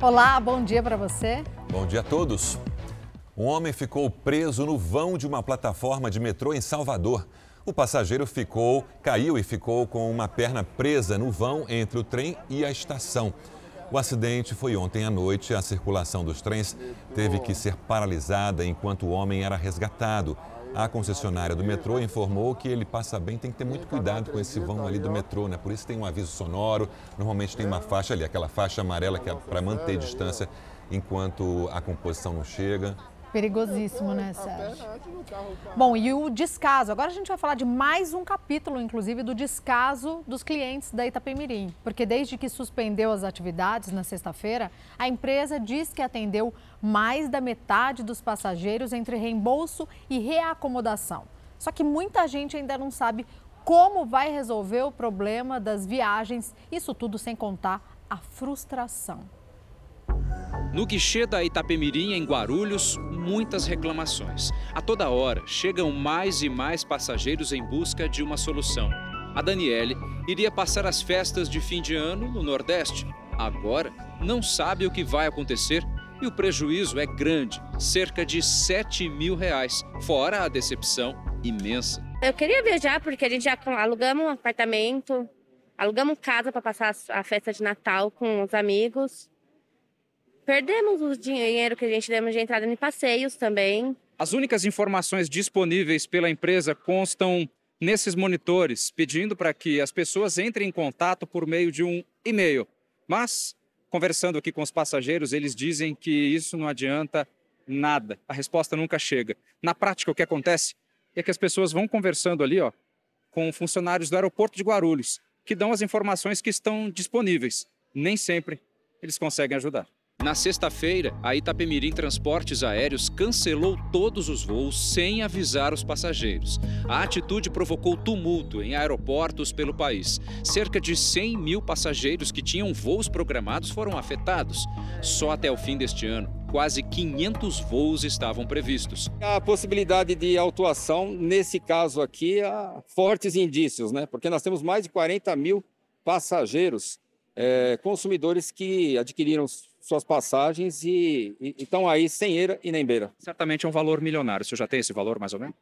Olá, bom dia para você. Bom dia a todos. Um homem ficou preso no vão de uma plataforma de metrô em Salvador. O passageiro ficou, caiu e ficou com uma perna presa no vão entre o trem e a estação. O acidente foi ontem à noite. A circulação dos trens teve que ser paralisada enquanto o homem era resgatado. A concessionária do metrô informou que ele passa bem, tem que ter muito cuidado com esse vão ali do metrô, né? Por isso tem um aviso sonoro, normalmente tem uma faixa ali, aquela faixa amarela que é para manter distância enquanto a composição não chega. Perigosíssimo, né, Sérgio? Bom, e o descaso. Agora a gente vai falar de mais um capítulo, inclusive, do descaso dos clientes da Itapemirim. Porque desde que suspendeu as atividades na sexta-feira, a empresa diz que atendeu mais da metade dos passageiros entre reembolso e reacomodação. Só que muita gente ainda não sabe como vai resolver o problema das viagens, isso tudo sem contar a frustração. No guichê da Itapemirim, em Guarulhos, muitas reclamações. A toda hora, chegam mais e mais passageiros em busca de uma solução. A Daniele iria passar as festas de fim de ano no Nordeste. Agora, não sabe o que vai acontecer e o prejuízo é grande, cerca de 7 mil reais, fora a decepção imensa. Eu queria viajar porque a gente já alugamos um apartamento, alugamos casa para passar a festa de Natal com os amigos. Perdemos o dinheiro que a gente deu de entrada em passeios também. As únicas informações disponíveis pela empresa constam nesses monitores, pedindo para que as pessoas entrem em contato por meio de um e-mail. Mas, conversando aqui com os passageiros, eles dizem que isso não adianta nada. A resposta nunca chega. Na prática, o que acontece é que as pessoas vão conversando ali, ó, com funcionários do aeroporto de Guarulhos, que dão as informações que estão disponíveis. Nem sempre eles conseguem ajudar. Na sexta-feira, a Itapemirim Transportes Aéreos cancelou todos os voos sem avisar os passageiros. A atitude provocou tumulto em aeroportos pelo país. Cerca de 100 mil passageiros que tinham voos programados foram afetados. Só até o fim deste ano, quase 500 voos estavam previstos. A possibilidade de autuação, nesse caso aqui, há fortes indícios, né? Porque nós temos mais de 40 mil passageiros, é, consumidores que adquiriram suas passagens e, estão aí sem eira e nem beira. Certamente é um valor milionário. O senhor já tem esse valor, mais ou menos?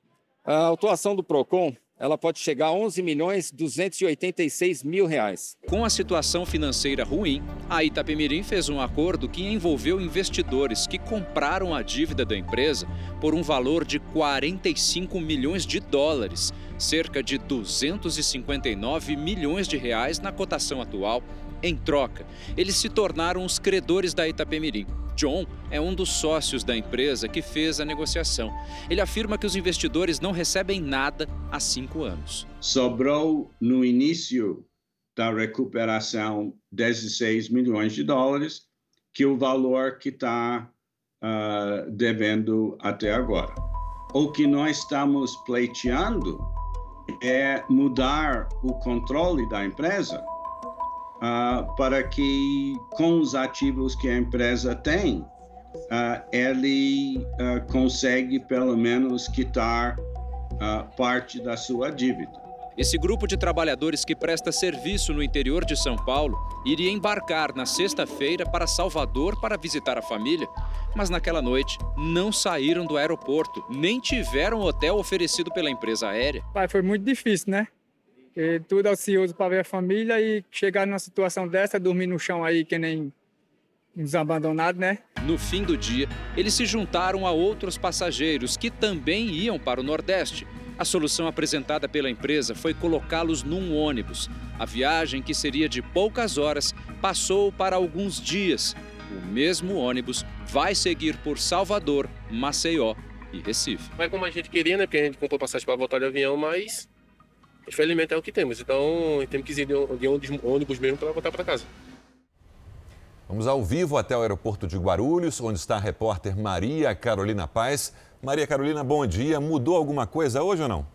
A autuação do PROCON ela pode chegar a 11 milhões 286 mil reais. Com a situação financeira ruim, a Itapemirim fez um acordo que envolveu investidores que compraram a dívida da empresa por um valor de 45 milhões de dólares, cerca de 259 milhões de reais na cotação atual em troca, eles se tornaram os credores da Itapemirim. John é um dos sócios da empresa que fez a negociação. Ele afirma que os investidores não recebem nada há cinco anos. Sobrou no início da recuperação 16 milhões de dólares, que é o valor que está uh, devendo até agora. O que nós estamos pleiteando é mudar o controle da empresa uh, para que, com os ativos que a empresa tem, uh, ele uh, consegue pelo menos quitar parte da sua dívida. Esse grupo de trabalhadores que presta serviço no interior de São Paulo iria embarcar na sexta-feira para Salvador para visitar a família, mas naquela noite não saíram do aeroporto, nem tiveram hotel oferecido pela empresa aérea. Pai, foi muito difícil, né? E tudo ansioso para ver a família e chegar numa situação dessa, dormir no chão aí que nem uns abandonados, né? No fim do dia, eles se juntaram a outros passageiros que também iam para o Nordeste. A solução apresentada pela empresa foi colocá-los num ônibus. A viagem, que seria de poucas horas, passou para alguns dias. O mesmo ônibus vai seguir por Salvador, Maceió e Recife. Não é como a gente queria, né? Porque a gente comprou passagem para voltar de avião, mas Infelizmente é o que temos. Então temos que ir de ônibus mesmo para voltar para casa. Vamos ao vivo até o aeroporto de Guarulhos, onde está a repórter Maria Carolina Paz. Maria Carolina, bom dia. Mudou alguma coisa hoje ou não?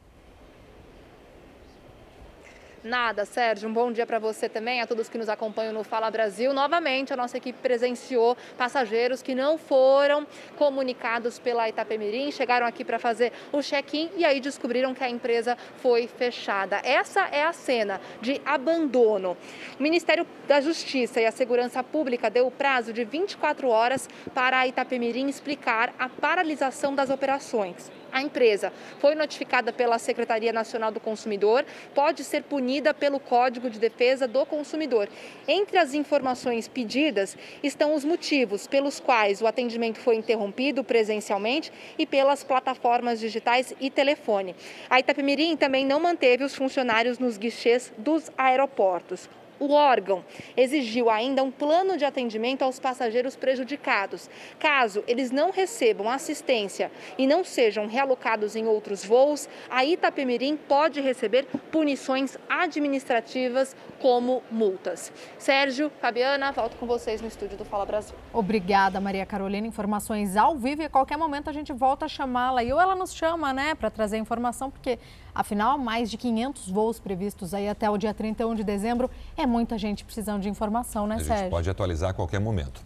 Nada, Sérgio. Um bom dia para você também, a todos que nos acompanham no Fala Brasil. Novamente, a nossa equipe presenciou passageiros que não foram comunicados pela Itapemirim, chegaram aqui para fazer o check-in e aí descobriram que a empresa foi fechada. Essa é a cena de abandono. O Ministério da Justiça e a Segurança Pública deu o prazo de 24 horas para a Itapemirim explicar a paralisação das operações. A empresa foi notificada pela Secretaria Nacional do Consumidor, pode ser punida pelo Código de Defesa do Consumidor. Entre as informações pedidas estão os motivos pelos quais o atendimento foi interrompido presencialmente e pelas plataformas digitais e telefone. A Itapemirim também não manteve os funcionários nos guichês dos aeroportos. O órgão exigiu ainda um plano de atendimento aos passageiros prejudicados. Caso eles não recebam assistência e não sejam realocados em outros voos, a Itapemirim pode receber punições administrativas como multas. Sérgio, Fabiana, volto com vocês no estúdio do Fala Brasil. Obrigada, Maria Carolina. Informações ao vivo e a qualquer momento a gente volta a chamá-la. E ou ela nos chama, né, para trazer informação, porque Afinal, mais de 500 voos previstos aí até o dia 31 de dezembro. É muita gente precisando de informação, né, Sérgio? A gente pode atualizar a qualquer momento.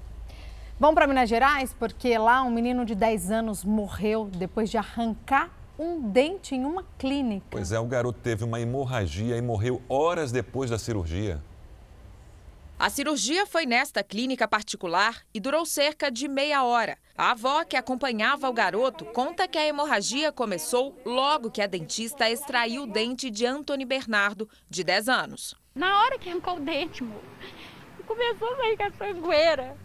Vamos para Minas Gerais, porque lá um menino de 10 anos morreu depois de arrancar um dente em uma clínica. Pois é, o garoto teve uma hemorragia e morreu horas depois da cirurgia. A cirurgia foi nesta clínica particular e durou cerca de meia hora. A avó que acompanhava o garoto conta que a hemorragia começou logo que a dentista extraiu o dente de Antony Bernardo, de 10 anos. Na hora que arrancou o dente, amor, começou a sair com a sangueira.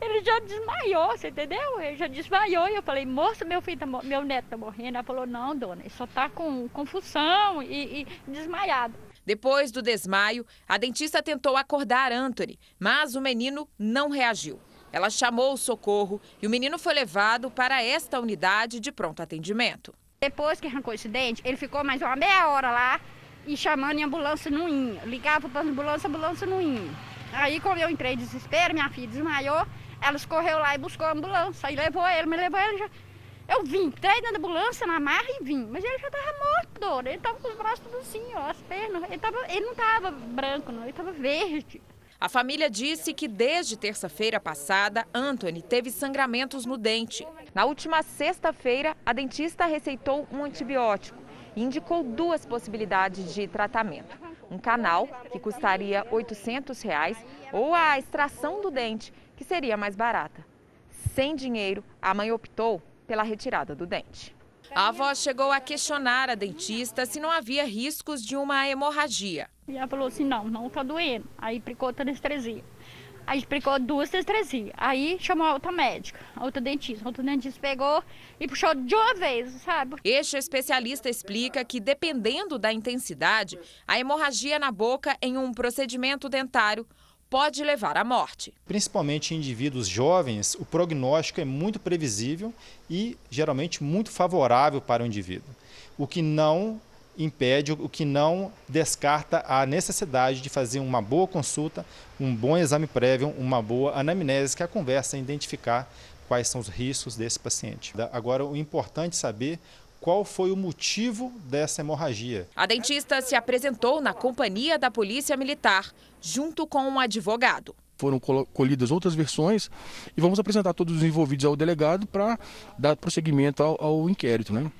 Ele já desmaiou, você entendeu? Ele já desmaiou e eu falei, moça, meu filho, tá, meu neto tá morrendo. Ela falou, não, dona, ele só tá com confusão e, e desmaiado. Depois do desmaio, a dentista tentou acordar Anthony, mas o menino não reagiu. Ela chamou o socorro e o menino foi levado para esta unidade de pronto atendimento. Depois que arrancou esse dente, ele ficou mais uma meia hora lá e chamando em ambulância não ia. Ligava para a ambulância, ambulância não ia. Aí, quando eu entrei em desespero, minha filha desmaiou, ela correu lá e buscou a ambulância. Aí levou ele, me levou ele já. Eu vim, entrei na ambulância, na marra e vim. Mas ele já estava morto. Ele estava com os braços tudo assim, ó, as pernas. Ele, tava, ele não estava branco, não, ele estava verde. A família disse que desde terça-feira passada, Anthony teve sangramentos no dente. Na última sexta-feira, a dentista receitou um antibiótico e indicou duas possibilidades de tratamento. Um canal, que custaria 800 reais, ou a extração do dente, que seria mais barata. Sem dinheiro, a mãe optou pela retirada do dente. A avó chegou a questionar a dentista se não havia riscos de uma hemorragia. E ela falou assim: não, não está doendo. Aí aplicou outra anestesia. Aí explicou duas anestesias. Aí chamou a outra médica, a outra dentista. A outra dentista pegou e puxou de uma vez, sabe? Este especialista explica que, dependendo da intensidade, a hemorragia na boca em um procedimento dentário pode levar à morte. Principalmente em indivíduos jovens, o prognóstico é muito previsível e geralmente muito favorável para o indivíduo, o que não impede, o que não descarta a necessidade de fazer uma boa consulta, um bom exame prévio, uma boa anamnese, que é a conversa em identificar quais são os riscos desse paciente. Agora, o importante é saber qual foi o motivo dessa hemorragia. A dentista se apresentou na companhia da Polícia Militar, junto com um advogado. Foram colhidas outras versões e vamos apresentar todos os envolvidos ao delegado para dar prosseguimento ao, ao inquérito. Né?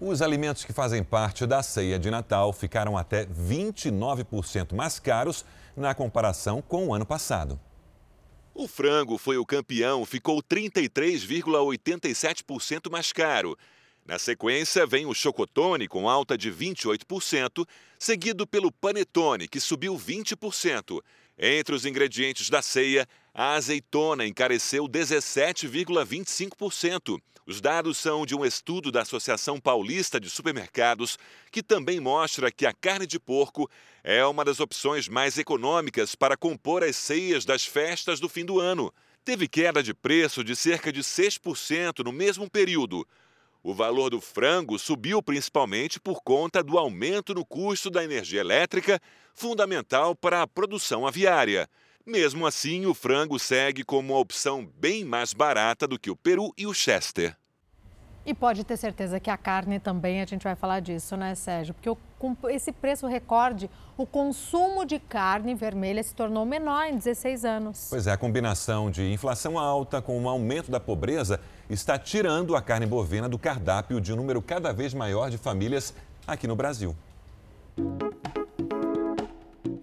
Os alimentos que fazem parte da ceia de Natal ficaram até 29% mais caros na comparação com o ano passado. O frango foi o campeão, ficou 33,87% mais caro. Na sequência, vem o chocotone, com alta de 28%, seguido pelo panetone, que subiu 20%. Entre os ingredientes da ceia, a azeitona encareceu 17,25%. Os dados são de um estudo da Associação Paulista de Supermercados, que também mostra que a carne de porco é uma das opções mais econômicas para compor as ceias das festas do fim do ano. Teve queda de preço de cerca de 6% no mesmo período. O valor do frango subiu principalmente por conta do aumento no custo da energia elétrica, fundamental para a produção aviária. Mesmo assim, o frango segue como uma opção bem mais barata do que o peru e o chester. E pode ter certeza que a carne também, a gente vai falar disso, né, Sérgio? Porque o, com esse preço recorde, o consumo de carne vermelha se tornou menor em 16 anos. Pois é, a combinação de inflação alta com o aumento da pobreza está tirando a carne bovina do cardápio de um número cada vez maior de famílias aqui no Brasil.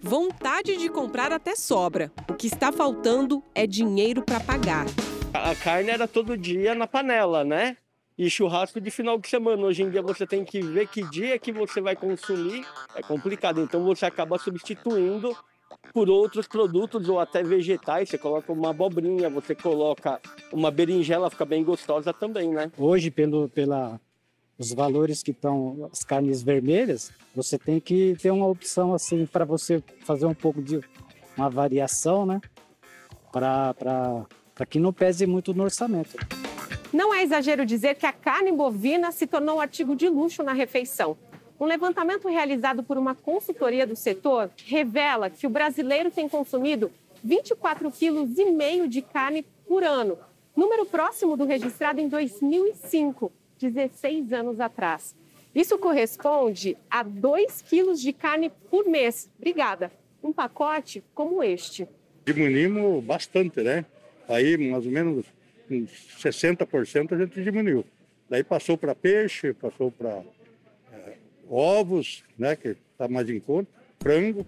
Vontade de comprar até sobra. O que está faltando é dinheiro para pagar. A carne era todo dia na panela, né? E churrasco de final de semana. Hoje em dia você tem que ver que dia que você vai consumir, é complicado. Então você acaba substituindo por outros produtos ou até vegetais. Você coloca uma abobrinha, você coloca uma berinjela, fica bem gostosa também, né? Hoje, pelo, pela, os valores que estão as carnes vermelhas, você tem que ter uma opção assim para você fazer um pouco de uma variação, né? Para que não pese muito no orçamento. Não é exagero dizer que a carne bovina se tornou um artigo de luxo na refeição. Um levantamento realizado por uma consultoria do setor revela que o brasileiro tem consumido 24,5 kg de carne por ano, número próximo do registrado em 2005, 16 anos atrás. Isso corresponde a 2 quilos de carne por mês. Obrigada. Um pacote como este. Diminuímos bastante, né? Aí, mais ou menos com 60% a gente diminuiu. Daí passou para peixe, passou para é, ovos, né, que está mais em conta, frango.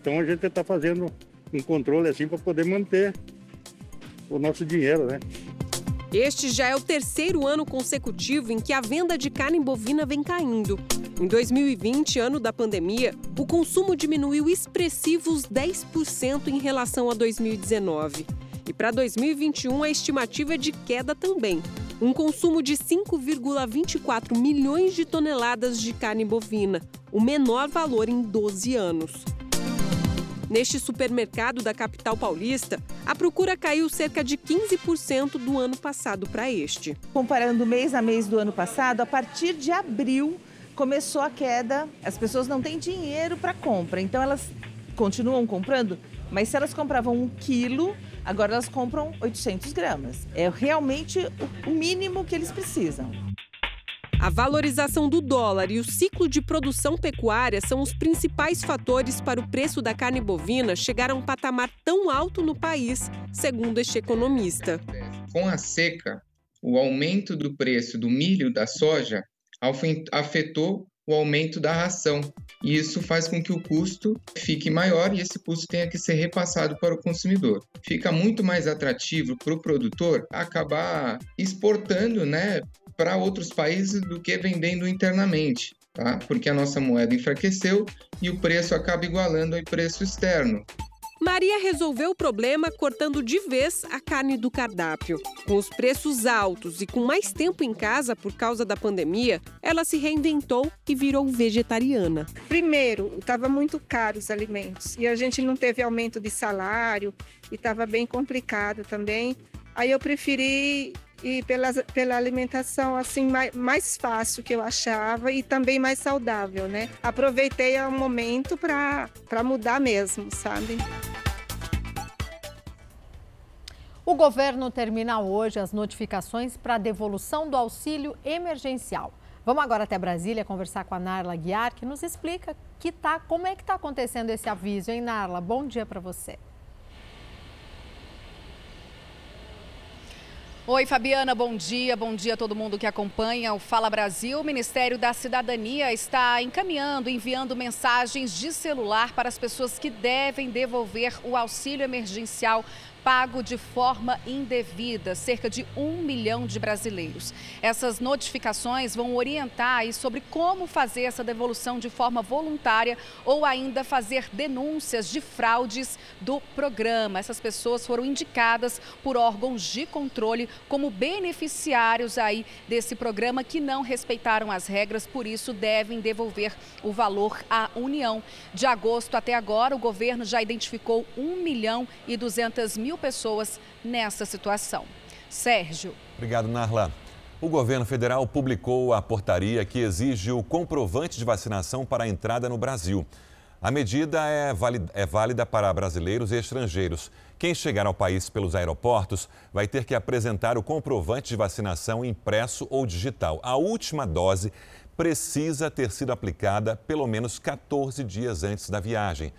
Então a gente está fazendo um controle assim para poder manter o nosso dinheiro, né? Este já é o terceiro ano consecutivo em que a venda de carne bovina vem caindo. Em 2020, ano da pandemia, o consumo diminuiu expressivos 10% em relação a 2019. E para 2021, a estimativa é de queda também. Um consumo de 5,24 milhões de toneladas de carne bovina, o menor valor em 12 anos. Neste supermercado da capital paulista, a procura caiu cerca de 15% do ano passado para este. Comparando mês a mês do ano passado, a partir de abril começou a queda. As pessoas não têm dinheiro para compra, então elas continuam comprando, mas se elas compravam um quilo, Agora elas compram 800 gramas. É realmente o mínimo que eles precisam. A valorização do dólar e o ciclo de produção pecuária são os principais fatores para o preço da carne bovina chegar a um patamar tão alto no país, segundo este economista. Com a seca, o aumento do preço do milho e da soja afetou o aumento da ração. E isso faz com que o custo fique maior e esse custo tenha que ser repassado para o consumidor. Fica muito mais atrativo para o produtor acabar exportando né, para outros países do que vendendo internamente. Tá? Porque a nossa moeda enfraqueceu e o preço acaba igualando ao preço externo. Maria resolveu o problema cortando de vez a carne do cardápio. Com os preços altos e com mais tempo em casa por causa da pandemia, ela se reinventou e virou vegetariana. Primeiro, estava muito caro os alimentos e a gente não teve aumento de salário e estava bem complicado também. Aí eu preferi e pela, pela alimentação assim mais, mais fácil que eu achava e também mais saudável, né? Aproveitei o momento para mudar mesmo, sabe? O governo termina hoje as notificações para a devolução do auxílio emergencial. Vamos agora até Brasília conversar com a Narla Guiar, que nos explica que tá, como é que está acontecendo esse aviso, hein, Narla? Bom dia para você. Oi, Fabiana, bom dia. Bom dia a todo mundo que acompanha o Fala Brasil. O Ministério da Cidadania está encaminhando, enviando mensagens de celular para as pessoas que devem devolver o auxílio emergencial pago de forma indevida, cerca de um milhão de brasileiros. Essas notificações vão orientar sobre como fazer essa devolução de forma voluntária ou ainda fazer denúncias de fraudes do programa. Essas pessoas foram indicadas por órgãos de controle como beneficiários aí desse programa que não respeitaram as regras, por isso devem devolver o valor à União. De agosto até agora, o governo já identificou 1 milhão e 200 mil mil pessoas nessa situação. Sérgio. Obrigado, Narla. O governo federal publicou a portaria que exige o comprovante de vacinação para a entrada no Brasil. A medida é válida, é válida para brasileiros e estrangeiros Quem chegar ao país pelos aeroportos vai ter que apresentar o comprovante de vacinação impresso ou digital. A última dose precisa ter sido aplicada pelo menos 14 dias antes da viagem.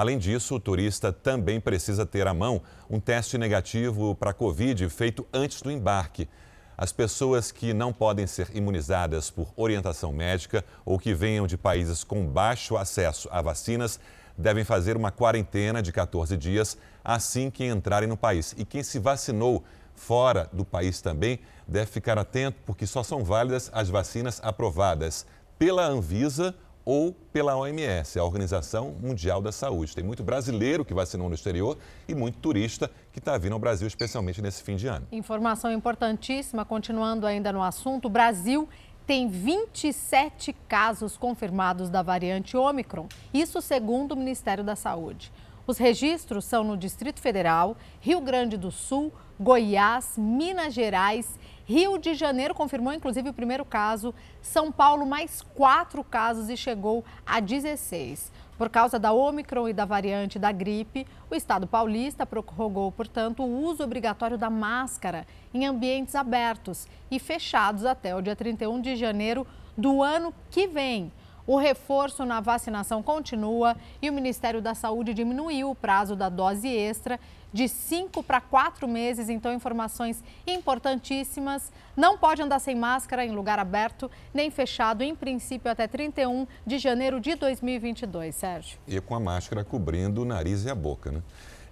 Além disso, o turista também precisa ter à mão um teste negativo para a Covid feito antes do embarque. As pessoas que não podem ser imunizadas por orientação médica ou que venham de países com baixo acesso a vacinas devem fazer uma quarentena de 14 dias assim que entrarem no país. E quem se vacinou fora do país também deve ficar atento, porque só são válidas as vacinas aprovadas pela Anvisa ou pela OMS, a Organização Mundial da Saúde. Tem muito brasileiro que vacinou no exterior e muito turista que está vindo ao Brasil, especialmente nesse fim de ano. Informação importantíssima, continuando ainda no assunto, o Brasil tem 27 casos confirmados da variante Ômicron, isso segundo o Ministério da Saúde. Os registros são no Distrito Federal, Rio Grande do Sul, Goiás, Minas Gerais, Rio de Janeiro confirmou inclusive o primeiro caso, São Paulo mais quatro casos e chegou a 16. Por causa da Omicron e da variante da gripe, o Estado paulista prorrogou, portanto, o uso obrigatório da máscara em ambientes abertos e fechados até o dia 31 de janeiro do ano que vem. O reforço na vacinação continua e o Ministério da Saúde diminuiu o prazo da dose extra de cinco para quatro meses. Então, informações importantíssimas. Não pode andar sem máscara em lugar aberto nem fechado, em princípio, até 31 de janeiro de 2022, Sérgio. E com a máscara cobrindo o nariz e a boca, né?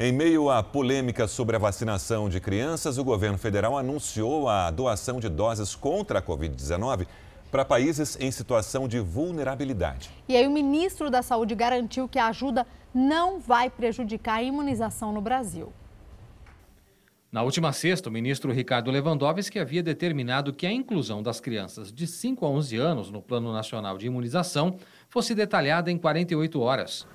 Em meio à polêmica sobre a vacinação de crianças, o governo federal anunciou a doação de doses contra a Covid-19 para países em situação de vulnerabilidade. E aí o ministro da Saúde garantiu que a ajuda não vai prejudicar a imunização no Brasil. Na última sexta, o ministro Ricardo Lewandowski havia determinado que a inclusão das crianças de 5 a 11 anos no Plano Nacional de Imunização fosse detalhada em 48 horas.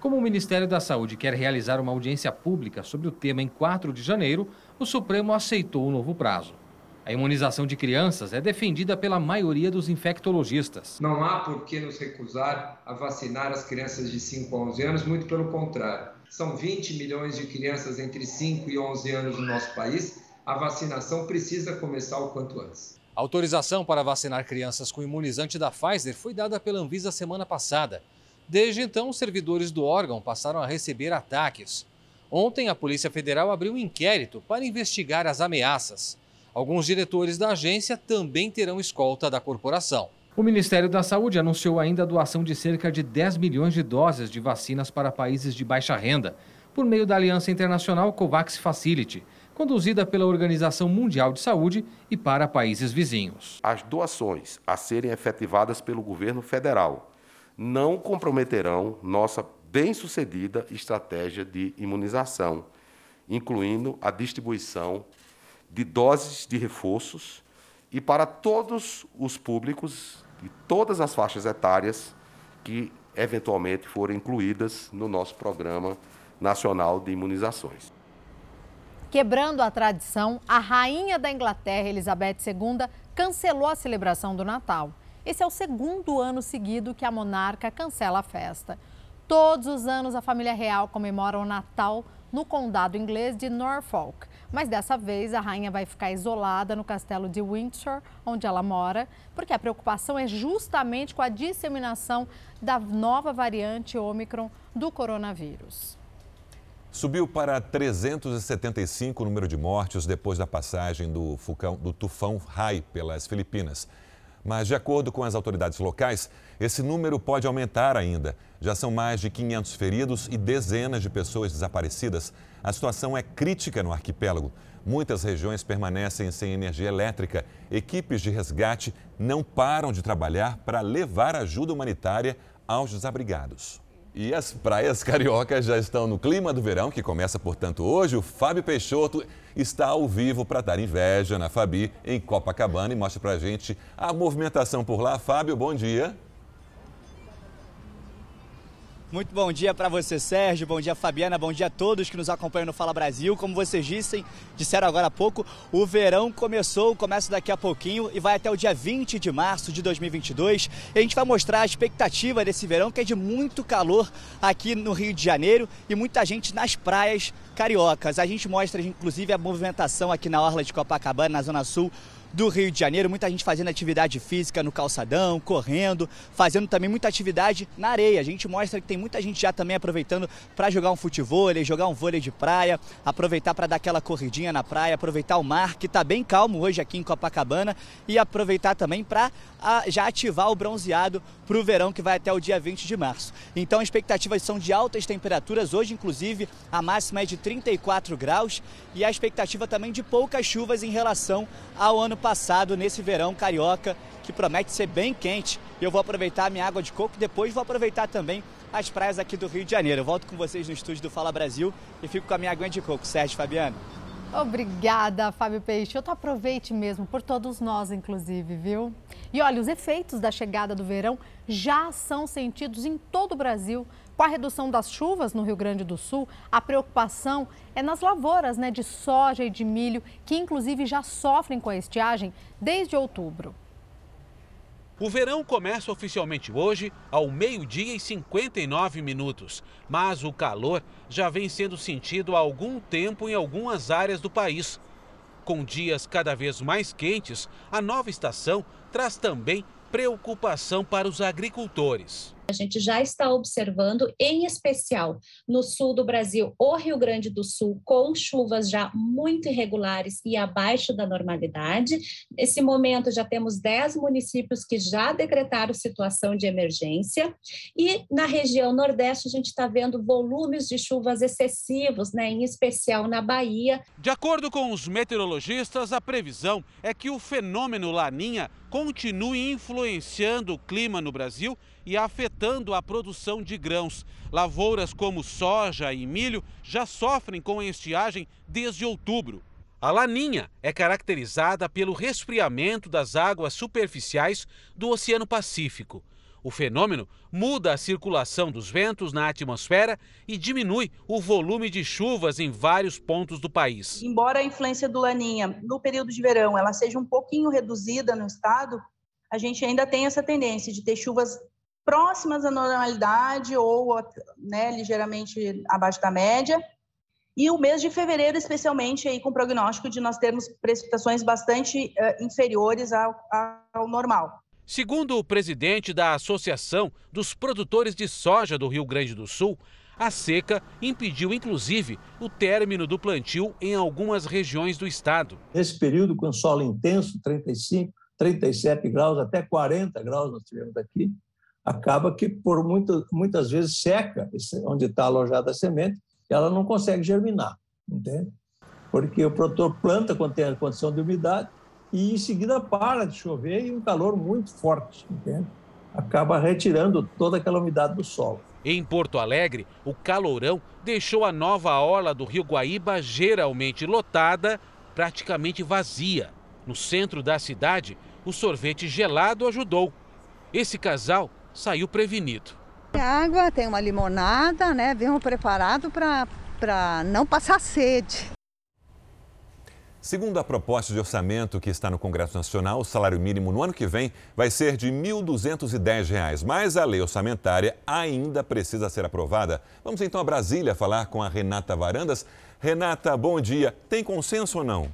Como o Ministério da Saúde quer realizar uma audiência pública sobre o tema em 4 de janeiro, o Supremo aceitou o novo prazo. A imunização de crianças é defendida pela maioria dos infectologistas. Não há por que nos recusar a vacinar as crianças de 5 a 11 anos, muito pelo contrário. São 20 milhões de crianças entre 5 e 11 anos no nosso país. A vacinação precisa começar o quanto antes. A autorização para vacinar crianças com imunizante da Pfizer foi dada pela Anvisa semana passada. Desde então, os servidores do órgão passaram a receber ataques. Ontem, a Polícia Federal abriu um inquérito para investigar as ameaças. Alguns diretores da agência também terão escolta da corporação. O Ministério da Saúde anunciou ainda a doação de cerca de 10 milhões de doses de vacinas para países de baixa renda, por meio da Aliança Internacional COVAX Facility, conduzida pela Organização Mundial de Saúde e para países vizinhos. As doações a serem efetivadas pelo governo federal não comprometerão nossa bem-sucedida estratégia de imunização, incluindo a distribuição de doses de reforços e para todos os públicos e todas as faixas etárias que eventualmente forem incluídas no nosso programa nacional de imunizações. Quebrando a tradição, a rainha da Inglaterra, Elizabeth II, cancelou a celebração do Natal. Esse é o segundo ano seguido que a monarca cancela a festa. Todos os anos a família real comemora o Natal no condado inglês de Norfolk. Mas dessa vez a rainha vai ficar isolada no castelo de Windsor, onde ela mora, porque a preocupação é justamente com a disseminação da nova variante Omicron do coronavírus. Subiu para 375 o número de mortes depois da passagem do, fulcão, do tufão Rai pelas Filipinas. Mas, de acordo com as autoridades locais, esse número pode aumentar ainda. Já são mais de 500 feridos e dezenas de pessoas desaparecidas. A situação é crítica no arquipélago. Muitas regiões permanecem sem energia elétrica. Equipes de resgate não param de trabalhar para levar ajuda humanitária aos desabrigados. E as praias cariocas já estão no clima do verão, que começa, portanto, hoje. O Fábio Peixoto está ao vivo para dar inveja na Fabi, em Copacabana, e mostra para a gente a movimentação por lá. Fábio, bom dia. Muito bom dia para você, Sérgio. Bom dia, Fabiana. Bom dia a todos que nos acompanham no Fala Brasil. Como vocês dissem, disseram agora há pouco, o verão começou, começa daqui a pouquinho e vai até o dia 20 de março de 2022. E a gente vai mostrar a expectativa desse verão, que é de muito calor aqui no Rio de Janeiro e muita gente nas praias cariocas. A gente mostra, inclusive, a movimentação aqui na Orla de Copacabana, na Zona Sul do Rio de Janeiro, muita gente fazendo atividade física no calçadão, correndo, fazendo também muita atividade na areia. A gente mostra que tem muita gente já também aproveitando para jogar um futebol, jogar um vôlei de praia, aproveitar para dar aquela corridinha na praia, aproveitar o mar, que está bem calmo hoje aqui em Copacabana, e aproveitar também para já ativar o bronzeado para o verão que vai até o dia 20 de março. Então, as expectativas são de altas temperaturas. Hoje, inclusive, a máxima é de 34 graus e a expectativa também de poucas chuvas em relação ao ano passado, nesse verão carioca, que promete ser bem quente. Eu vou aproveitar a minha água de coco e depois vou aproveitar também as praias aqui do Rio de Janeiro. Eu volto com vocês no estúdio do Fala Brasil e fico com a minha água de coco. Sérgio Fabiano. Obrigada, Fábio Peixoto. Aproveite mesmo, por todos nós, inclusive, viu? E olha, os efeitos da chegada do verão já são sentidos em todo o Brasil. Com a redução das chuvas no Rio Grande do Sul, a preocupação é nas lavouras né, de soja e de milho, que inclusive já sofrem com a estiagem desde outubro. O verão começa oficialmente hoje, ao meio-dia e 59 minutos, mas o calor já vem sendo sentido há algum tempo em algumas áreas do país. Com dias cada vez mais quentes, a nova estação traz também preocupação para os agricultores. A gente já está observando, em especial no sul do Brasil, o Rio Grande do Sul, com chuvas já muito irregulares e abaixo da normalidade. Nesse momento, já temos 10 municípios que já decretaram situação de emergência. E na região Nordeste, a gente está vendo volumes de chuvas excessivos, né, em especial na Bahia. De acordo com os meteorologistas, a previsão é que o fenômeno Laninha continue influenciando o clima no Brasil e afetando a produção de grãos. Lavouras como soja e milho já sofrem com a estiagem desde outubro. A laninha é caracterizada pelo resfriamento das águas superficiais do Oceano Pacífico. O fenômeno muda a circulação dos ventos na atmosfera e diminui o volume de chuvas em vários pontos do país. Embora a influência do Laninha no período de verão ela seja um pouquinho reduzida no estado, a gente ainda tem essa tendência de ter chuvas próximas à normalidade ou né, ligeiramente abaixo da média. E o mês de fevereiro, especialmente, aí, com prognóstico de nós termos precipitações bastante uh, inferiores ao, ao normal. Segundo o presidente da Associação dos Produtores de Soja do Rio Grande do Sul, a seca impediu, inclusive, o término do plantio em algumas regiões do estado. Nesse período, com solo intenso, 35, 37 graus, até 40 graus nós tivemos aqui, acaba que por muito, muitas vezes seca onde está alojada a semente, ela não consegue germinar, entende? Porque o produtor planta quando tem a condição de umidade e em seguida para de chover e um calor muito forte, entende? Acaba retirando toda aquela umidade do solo. Em Porto Alegre, o calorão deixou a nova orla do Rio Guaíba geralmente lotada, praticamente vazia. No centro da cidade, o sorvete gelado ajudou. Esse casal saiu prevenido. Água, tem uma limonada, né? Vimos preparado para não passar sede. Segundo a proposta de orçamento que está no Congresso Nacional, o salário mínimo no ano que vem vai ser de R$ 1.210, mas a lei orçamentária ainda precisa ser aprovada. Vamos então a Brasília falar com a Renata Varandas. Renata, bom dia. Tem consenso ou não?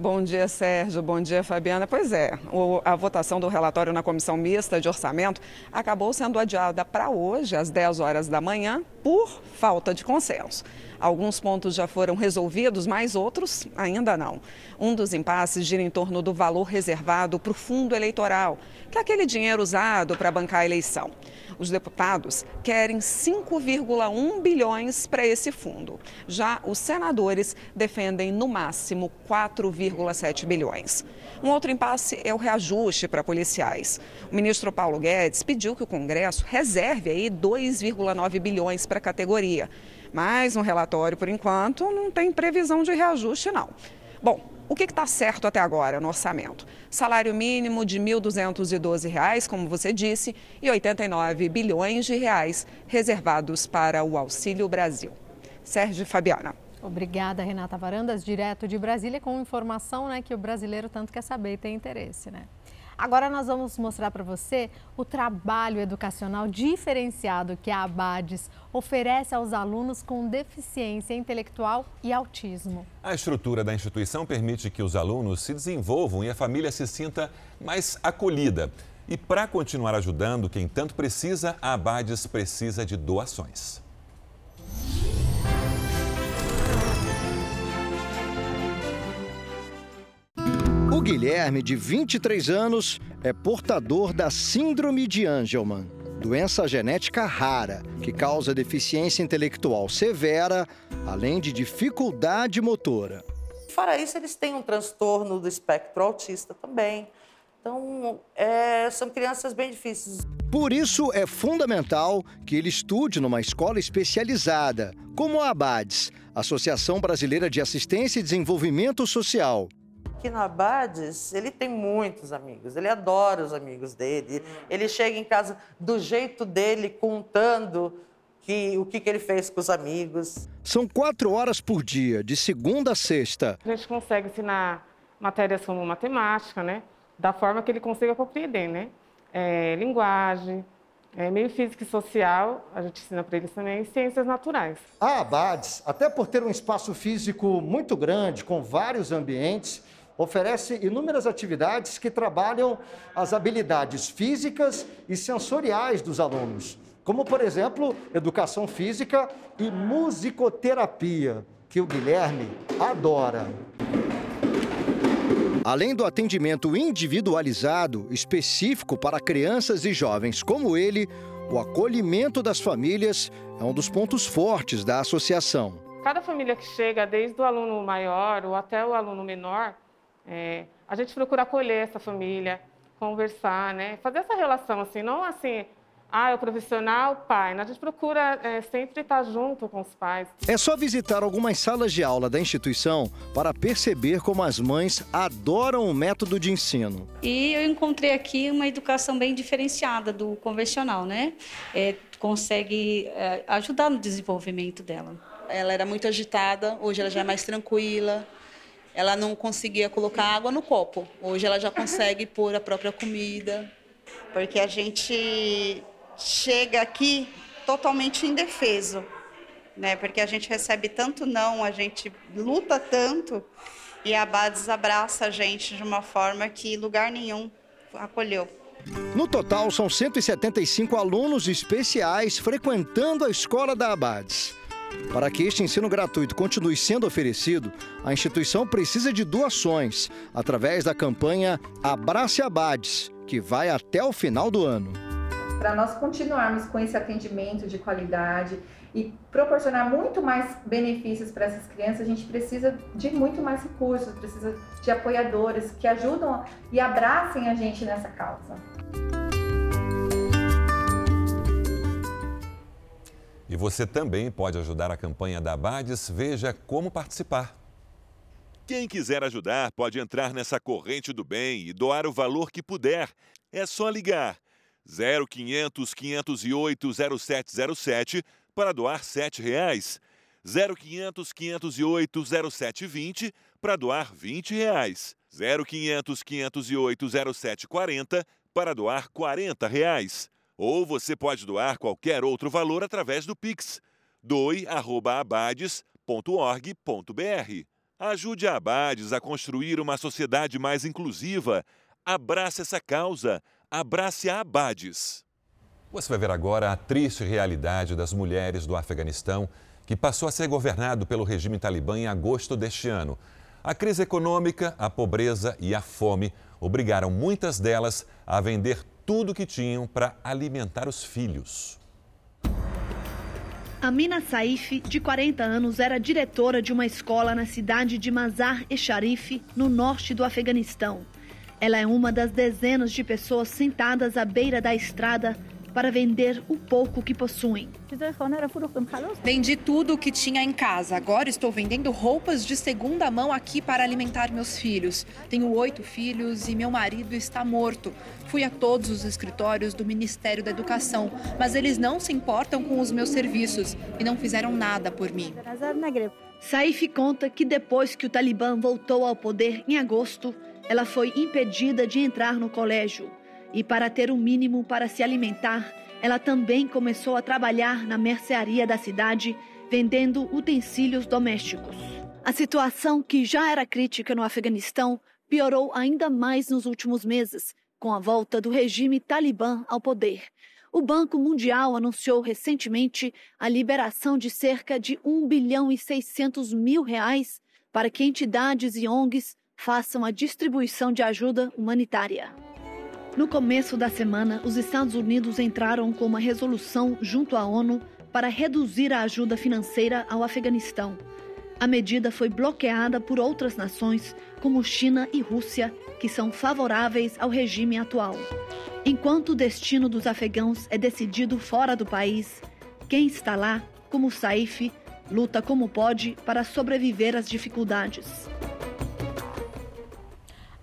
Bom dia, Sérgio. Bom dia, Fabiana. Pois é, a votação do relatório na Comissão Mista de Orçamento acabou sendo adiada para hoje, às 10 horas da manhã, por falta de consenso. Alguns pontos já foram resolvidos, mas outros ainda não. Um dos impasses gira em torno do valor reservado para o fundo eleitoral, que é aquele dinheiro usado para bancar a eleição. Os deputados querem 5,1 bilhões para esse fundo. Já os senadores defendem no máximo 4,7 bilhões. Um outro impasse é o reajuste para policiais. O ministro Paulo Guedes pediu que o Congresso reserve aí 2,9 bilhões para a categoria. Mas no relatório, por enquanto, não tem previsão de reajuste, não. Bom, O que está certo até agora no orçamento? Salário mínimo de R$ 1.212, como você disse, e 89 bilhões de reais reservados para o Auxílio Brasil. Sérgio Fabiana. Obrigada, Renata Varandas, direto de Brasília, com informação né, que o brasileiro tanto quer saber e tem interesse. Né? Agora nós vamos mostrar para você o trabalho educacional diferenciado que a Abades oferece aos alunos com deficiência intelectual e autismo. A estrutura da instituição permite que os alunos se desenvolvam e a família se sinta mais acolhida. E para continuar ajudando quem tanto precisa, a Abades precisa de doações. O Guilherme, de 23 anos, é portador da Síndrome de Angelman, doença genética rara que causa deficiência intelectual severa, além de dificuldade motora. Fora isso, eles têm um transtorno do espectro autista também. Então, é, são crianças bem difíceis. Por isso, é fundamental que ele estude numa escola especializada, como a ABADES, Associação Brasileira de Assistência e Desenvolvimento Social, Aqui no Abades, ele tem muitos amigos, ele adora os amigos dele. Ele chega em casa do jeito dele, contando que, o que, que ele fez com os amigos. São quatro horas por dia, de segunda a sexta. A gente consegue ensinar matérias como matemática, né? Da forma que ele consiga compreender, né? É, linguagem, é, meio físico e social, a gente ensina para eles também, e ciências naturais. A Abades, até por ter um espaço físico muito grande, com vários ambientes, oferece inúmeras atividades que trabalham as habilidades físicas e sensoriais dos alunos, como, por exemplo, educação física e musicoterapia, que o Guilherme adora. Além do atendimento individualizado, específico para crianças e jovens como ele, o acolhimento das famílias é um dos pontos fortes da associação. Cada família que chega, desde o aluno maior ou até o aluno menor, é, a gente procura acolher essa família, conversar, né? Fazer essa relação, assim, não assim, ah, é o profissional, pai. Né? A gente procura é, sempre estar junto com os pais. É só visitar algumas salas de aula da instituição para perceber como as mães adoram o método de ensino. E eu encontrei aqui uma educação bem diferenciada do convencional, né? É, consegue é, ajudar no desenvolvimento dela. Ela era muito agitada, hoje ela já é mais tranquila ela não conseguia colocar água no copo. Hoje ela já consegue pôr a própria comida. Porque a gente chega aqui totalmente indefeso, né? Porque a gente recebe tanto não, a gente luta tanto e a Bades abraça a gente de uma forma que lugar nenhum acolheu. No total, são 175 alunos especiais frequentando a escola da Abades. Para que este ensino gratuito continue sendo oferecido, a instituição precisa de doações através da campanha Abrace Abades, que vai até o final do ano. Para nós continuarmos com esse atendimento de qualidade e proporcionar muito mais benefícios para essas crianças, a gente precisa de muito mais recursos, precisa de apoiadores que ajudam e abracem a gente nessa causa. E você também pode ajudar a campanha da Abades. Veja como participar. Quem quiser ajudar pode entrar nessa corrente do bem e doar o valor que puder. É só ligar 0500 508 0707 para doar 7 reais. 0500 508 0720 para doar 20 reais. 0500 508 0740 para doar 40 reais. Ou você pode doar qualquer outro valor através do Pix, doe.abades.org.br. Ajude a Abades a construir uma sociedade mais inclusiva. Abrace essa causa. Abrace a Abades. Você vai ver agora a triste realidade das mulheres do Afeganistão, que passou a ser governado pelo regime talibã em agosto deste ano. A crise econômica, a pobreza e a fome obrigaram muitas delas a vender tudo que tinham para alimentar os filhos. Amina Saif, de 40 anos, era diretora de uma escola na cidade de Mazar-e-Sharif, no norte do Afeganistão. Ela é uma das dezenas de pessoas sentadas à beira da estrada para vender o pouco que possuem. Vendi tudo o que tinha em casa. Agora estou vendendo roupas de segunda mão aqui para alimentar meus filhos. Tenho oito filhos e meu marido está morto. Fui a todos os escritórios do Ministério da Educação, mas eles não se importam com os meus serviços e não fizeram nada por mim. Saif conta que depois que o Talibã voltou ao poder em agosto, ela foi impedida de entrar no colégio. E para ter o mínimo para se alimentar, ela também começou a trabalhar na mercearia da cidade, vendendo utensílios domésticos. A situação, que já era crítica no Afeganistão, piorou ainda mais nos últimos meses, com a volta do regime talibã ao poder. O Banco Mundial anunciou recentemente a liberação de cerca de 1 bilhão e 600 mil reais para que entidades e ONGs façam a distribuição de ajuda humanitária. No começo da semana, os Estados Unidos entraram com uma resolução junto à ONU para reduzir a ajuda financeira ao Afeganistão. A medida foi bloqueada por outras nações, como China e Rússia, que são favoráveis ao regime atual. Enquanto o destino dos afegãos é decidido fora do país, quem está lá, como Saif, luta como pode para sobreviver às dificuldades.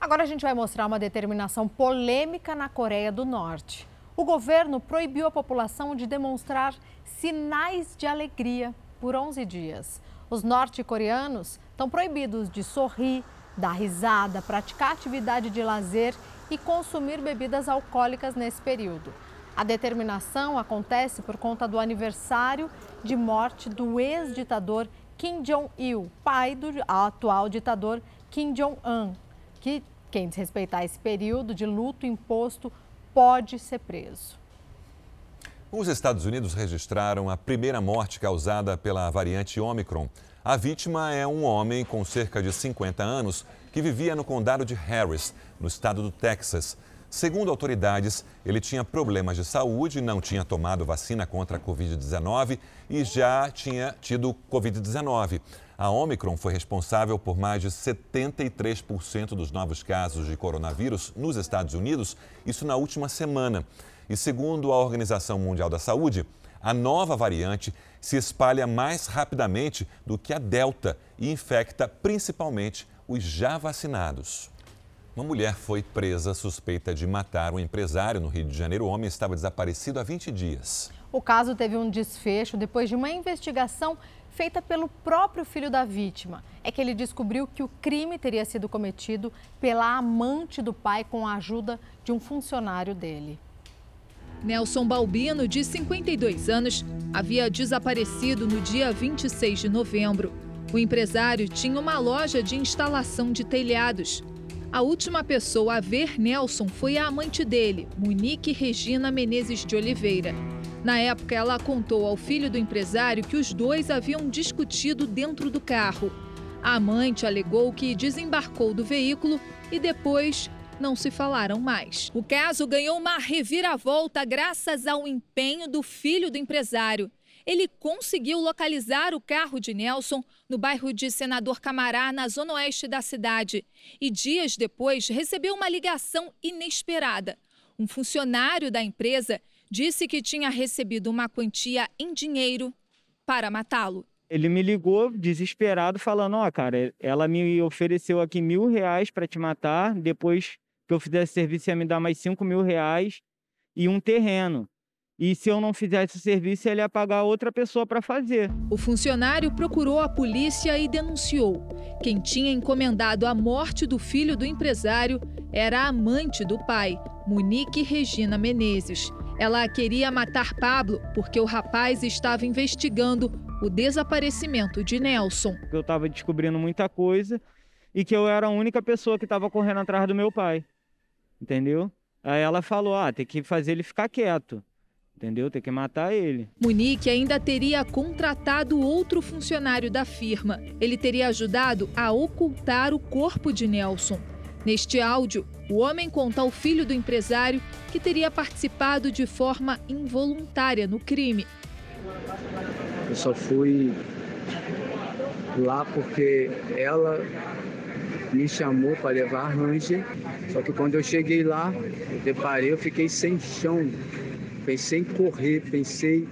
Agora a gente vai mostrar uma determinação polêmica na Coreia do Norte. O governo proibiu a população de demonstrar sinais de alegria por 11 dias. Os norte-coreanos estão proibidos de sorrir, dar risada, praticar atividade de lazer e consumir bebidas alcoólicas nesse período. A determinação acontece por conta do aniversário de morte do ex-ditador Kim Jong-il, pai do atual ditador Kim Jong-un, que quem desrespeitar esse período de luto imposto pode ser preso. Os Estados Unidos registraram a primeira morte causada pela variante Omicron. A vítima é um homem com cerca de 50 anos que vivia no condado de Harris, no estado do Texas. Segundo autoridades, ele tinha problemas de saúde, não tinha tomado vacina contra a Covid-19 e já tinha tido Covid-19. A Omicron foi responsável por mais de 73% dos novos casos de coronavírus nos Estados Unidos, isso na última semana. E segundo a Organização Mundial da Saúde, a nova variante se espalha mais rapidamente do que a Delta e infecta principalmente os já vacinados. Uma mulher foi presa suspeita de matar um empresário no Rio de Janeiro. O homem estava desaparecido há 20 dias. O caso teve um desfecho depois de uma investigação feita pelo próprio filho da vítima. É que ele descobriu que o crime teria sido cometido pela amante do pai com a ajuda de um funcionário dele. Nelson Balbino, de 52 anos, havia desaparecido no dia 26 de novembro. O empresário tinha uma loja de instalação de telhados. A última pessoa a ver Nelson foi a amante dele, Monique Regina Menezes de Oliveira. Na época, ela contou ao filho do empresário que os dois haviam discutido dentro do carro. A amante alegou que desembarcou do veículo e depois não se falaram mais. O caso ganhou uma reviravolta graças ao empenho do filho do empresário. Ele conseguiu localizar o carro de Nelson no bairro de Senador Camará, na zona oeste da cidade. E dias depois recebeu uma ligação inesperada. Um funcionário da empresa disse que tinha recebido uma quantia em dinheiro para matá-lo. Ele me ligou desesperado, falando: Ó, oh, cara, ela me ofereceu aqui mil reais para te matar. Depois que eu fizesse serviço, ia me dar mais cinco mil reais e um terreno. E se eu não fizesse o serviço, ele ia pagar outra pessoa para fazer. O funcionário procurou a polícia e denunciou. Quem tinha encomendado a morte do filho do empresário era a amante do pai, Monique Regina Menezes. Ela queria matar Pablo porque o rapaz estava investigando o desaparecimento de Nelson. Eu estava descobrindo muita coisa e que eu era a única pessoa que estava correndo atrás do meu pai. Entendeu? Aí ela falou: ah, tem que fazer ele ficar quieto. Entendeu? Tem que matar ele. Munique ainda teria contratado outro funcionário da firma. Ele teria ajudado a ocultar o corpo de Nelson. Neste áudio, o homem conta ao filho do empresário que teria participado de forma involuntária no crime. Eu só fui lá porque ela me chamou para levar a Ranger. Só que quando eu cheguei lá, eu deparei, eu fiquei sem chão. pensei em correr, pensei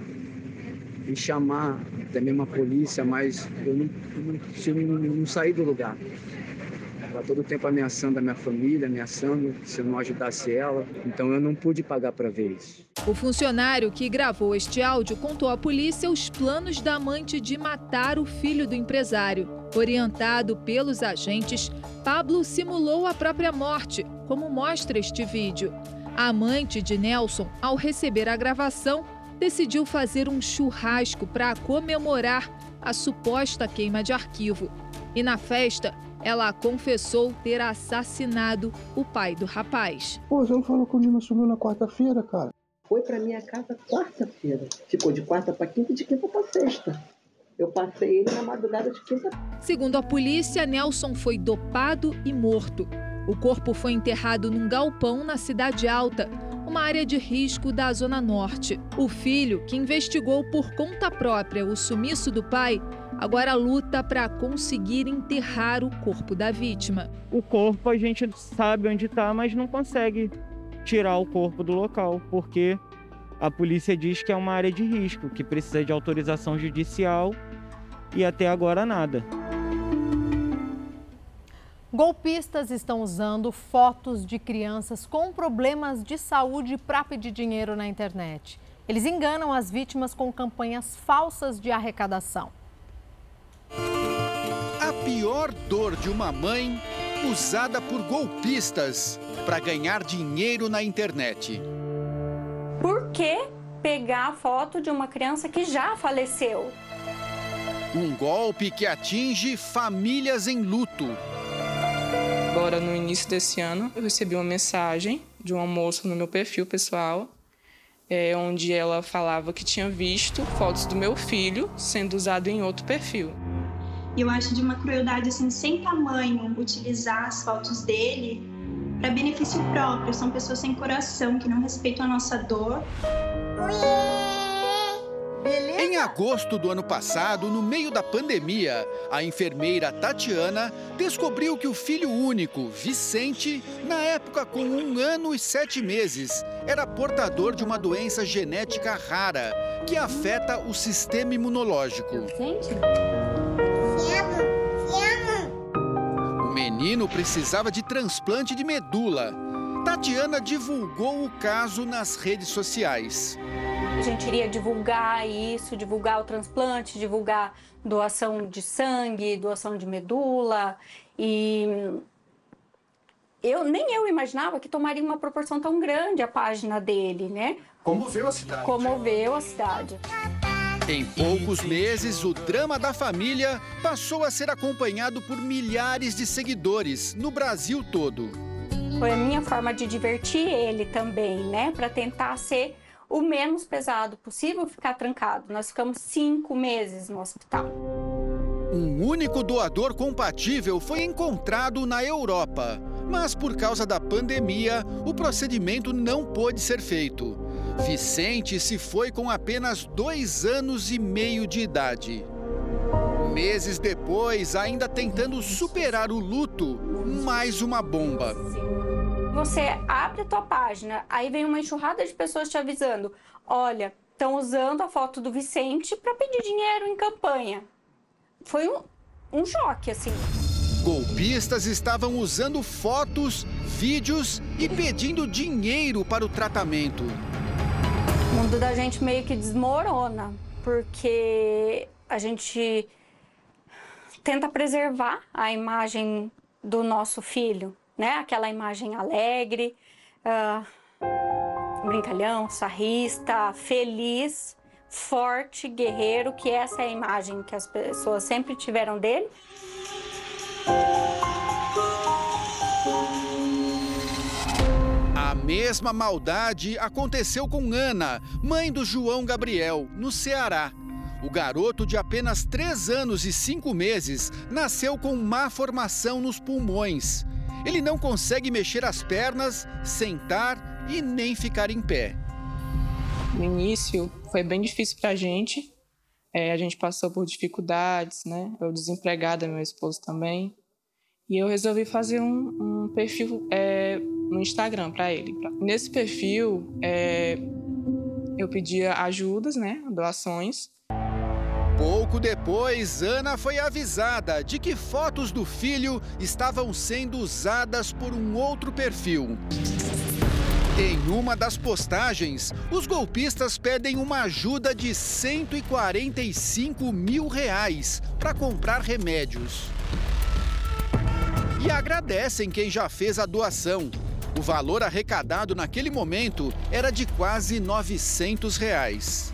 em chamar até mesmo a polícia, mas eu não, não, não, não saí do lugar. Estava todo o tempo ameaçando a minha família, ameaçando se eu não ajudasse ela. Então eu não pude pagar para ver isso. O funcionário que gravou este áudio contou à polícia os planos da amante de matar o filho do empresário. Orientado pelos agentes, Pablo simulou a própria morte, como mostra este vídeo. A amante de Nelson, ao receber a gravação, decidiu fazer um churrasco para comemorar a suposta queima de arquivo. E na festa, ela confessou ter assassinado o pai do rapaz. Pô, você não falou que o Nino sumiu na quarta-feira, cara? Foi para minha casa quarta-feira. Ficou de quarta para quinta e de quinta para sexta. Eu passei ele na madrugada de quinta. Segundo a polícia, Nelson foi dopado e morto. O corpo foi enterrado num galpão na Cidade Alta, uma área de risco da Zona Norte. O filho, que investigou por conta própria o sumiço do pai, agora luta para conseguir enterrar o corpo da vítima. O corpo a gente sabe onde está, mas não consegue tirar o corpo do local, porque a polícia diz que é uma área de risco, que precisa de autorização judicial e até agora nada. Golpistas estão usando fotos de crianças com problemas de saúde para pedir dinheiro na internet. Eles enganam as vítimas com campanhas falsas de arrecadação. A pior dor de uma mãe usada por golpistas para ganhar dinheiro na internet. Por que pegar a foto de uma criança que já faleceu? Um golpe que atinge famílias em luto. Agora, no início desse ano, eu recebi uma mensagem de uma moça no meu perfil pessoal, é, onde ela falava que tinha visto fotos do meu filho sendo usado em outro perfil. E eu acho de uma crueldade assim sem tamanho utilizar as fotos dele para benefício próprio. São pessoas sem coração que não respeitam a nossa dor. Em agosto do ano passado, no meio da pandemia, a enfermeira Tatiana descobriu que o filho único, Vicente, na época com um ano e sete meses, era portador de uma doença genética rara que afeta o sistema imunológico. Vicente? Menino precisava de transplante de medula. Tatiana divulgou o caso nas redes sociais. A gente iria divulgar isso, divulgar o transplante, divulgar doação de sangue, doação de medula e eu nem eu imaginava que tomaria uma proporção tão grande a página dele, né? Comoveu a cidade. Comoveu a cidade. Em poucos meses, o drama da família passou a ser acompanhado por milhares de seguidores no Brasil todo. Foi a minha forma de divertir ele também, né? Para tentar ser o menos pesado possível ficar trancado. Nós ficamos cinco meses no hospital. Um único doador compatível foi encontrado na Europa, mas por causa da pandemia, o procedimento não pôde ser feito. Vicente se foi com apenas dois anos e meio de idade. Meses depois, ainda tentando superar o luto, mais uma bomba. Você abre a tua página, aí vem uma enxurrada de pessoas te avisando: olha, estão usando a foto do Vicente para pedir dinheiro em campanha. Foi um, um choque, assim. Golpistas estavam usando fotos, vídeos e pedindo dinheiro para o tratamento. O mundo da gente meio que desmorona, porque a gente tenta preservar a imagem do nosso filho, né? Aquela imagem alegre, uh, brincalhão, sarrista, feliz, forte, guerreiro, que essa é a imagem que as pessoas sempre tiveram dele. Mesma maldade aconteceu com Ana, mãe do João Gabriel, no Ceará. O garoto de apenas 3 anos e 5 meses nasceu com má formação nos pulmões. Ele não consegue mexer as pernas, sentar e nem ficar em pé. No início foi bem difícil para a gente. É, a gente passou por dificuldades, né? Eu desempregada, meu esposo também. E eu resolvi fazer um, um perfil é, no Instagram para ele. Nesse perfil, é, Eu pedia ajudas, né, doações. Pouco depois, Ana foi avisada de que fotos do filho estavam sendo usadas por um outro perfil. Em uma das postagens, os golpistas pedem uma ajuda de 145 mil reais para comprar remédios. E agradecem quem já fez a doação. O valor arrecadado naquele momento era de quase 900 reais.